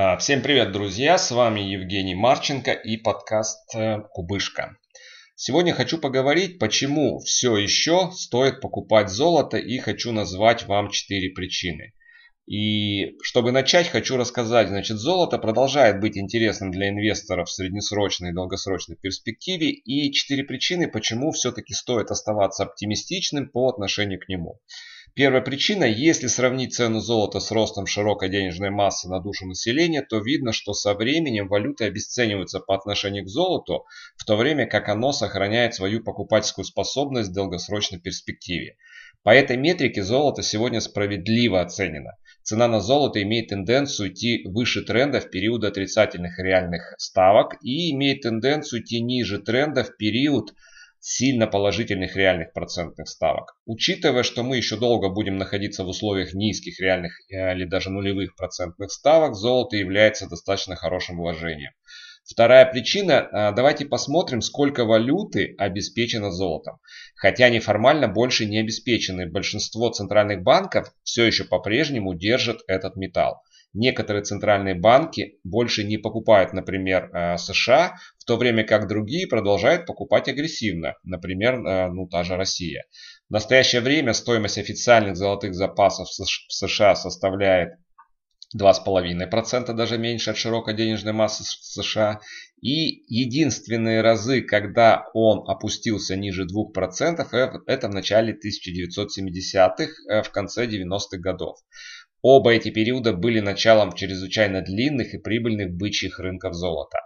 А, всем привет, друзья! С вами Евгений Марченко и подкаст э, Кубышка. Сегодня хочу поговорить, почему все еще стоит покупать золото и хочу назвать вам 4 причины. И чтобы начать, хочу рассказать, значит, золото продолжает быть интересным для инвесторов в среднесрочной и долгосрочной перспективе. И 4 причины, почему все-таки стоит оставаться оптимистичным по отношению к нему. Первая причина, если сравнить цену золота с ростом широкой денежной массы на душу населения, то видно, что со временем валюты обесцениваются по отношению к золоту, в то время как оно сохраняет свою покупательскую способность в долгосрочной перспективе. По этой метрике золото сегодня справедливо оценено. Цена на золото имеет тенденцию идти выше тренда в период отрицательных реальных ставок и имеет тенденцию идти ниже тренда в период сильно положительных реальных процентных ставок. Учитывая, что мы еще долго будем находиться в условиях низких реальных э, или даже нулевых процентных ставок, золото является достаточно хорошим вложением. Вторая причина, э, давайте посмотрим, сколько валюты обеспечено золотом. Хотя они формально больше не обеспечены, большинство центральных банков все еще по-прежнему держат этот металл. Некоторые центральные банки больше не покупают, например, э, США, в то время как другие продолжают покупать агрессивно, например, э, ну, та же Россия. В настоящее время стоимость официальных золотых запасов в США составляет 2,5%, даже меньше от широкой денежной массы США. И единственные разы, когда он опустился ниже 2%, э, это в начале 1970-х, в конце 90-х годов. Оба эти периода были началом чрезвычайно длинных и прибыльных бычьих рынков золота.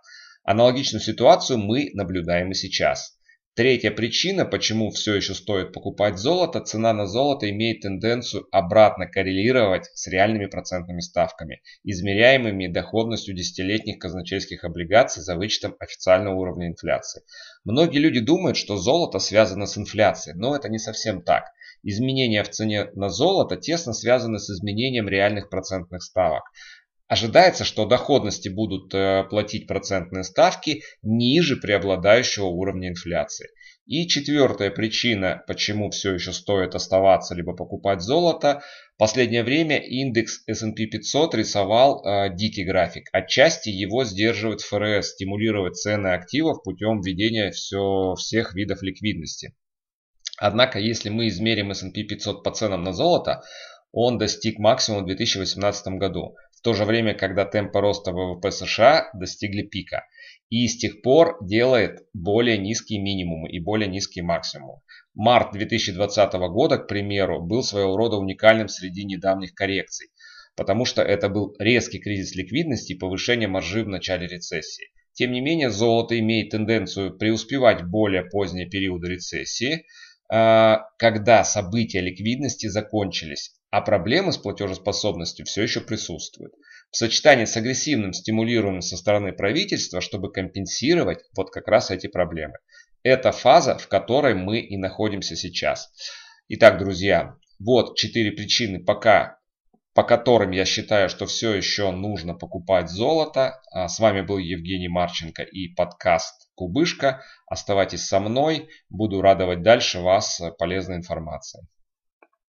Аналогичную ситуацию мы наблюдаем и сейчас. Третья причина, почему все еще стоит покупать золото, цена на золото имеет тенденцию обратно коррелировать с реальными процентными ставками, измеряемыми доходностью десятилетних казначейских облигаций за вычетом официального уровня инфляции. Многие люди думают, что золото связано с инфляцией, но это не совсем так. Изменения в цене на золото тесно связаны с изменением реальных процентных ставок. Ожидается, что доходности будут э, платить процентные ставки ниже преобладающего уровня инфляции. И четвертая причина, почему все еще стоит оставаться либо покупать золото. В последнее время индекс S&P 500 рисовал э, дикий график. Отчасти его сдерживает ФРС, стимулировать цены активов путем введения все, всех видов ликвидности. Однако, если мы измерим S&P 500 по ценам на золото, он достиг максимума в 2018 году, то же время, когда темпы роста ВВП США достигли пика. И с тех пор делает более низкие минимумы и более низкие максимумы. Март 2020 года, к примеру, был своего рода уникальным среди недавних коррекций, потому что это был резкий кризис ликвидности и повышение маржи в начале рецессии. Тем не менее, золото имеет тенденцию преуспевать более поздние периоды рецессии, а, когда события ликвидности закончились, а проблемы с платежеспособностью все еще присутствуют. В сочетании с агрессивным стимулированием со стороны правительства, чтобы компенсировать вот как раз эти проблемы. Это фаза, в которой мы и находимся сейчас. Итак, друзья, вот четыре причины, пока, по которым я считаю, что все еще нужно покупать золото. А, с вами был Евгений Марченко и подкаст Кубышка. Оставайтесь со мной, буду радовать дальше вас полезной информацией.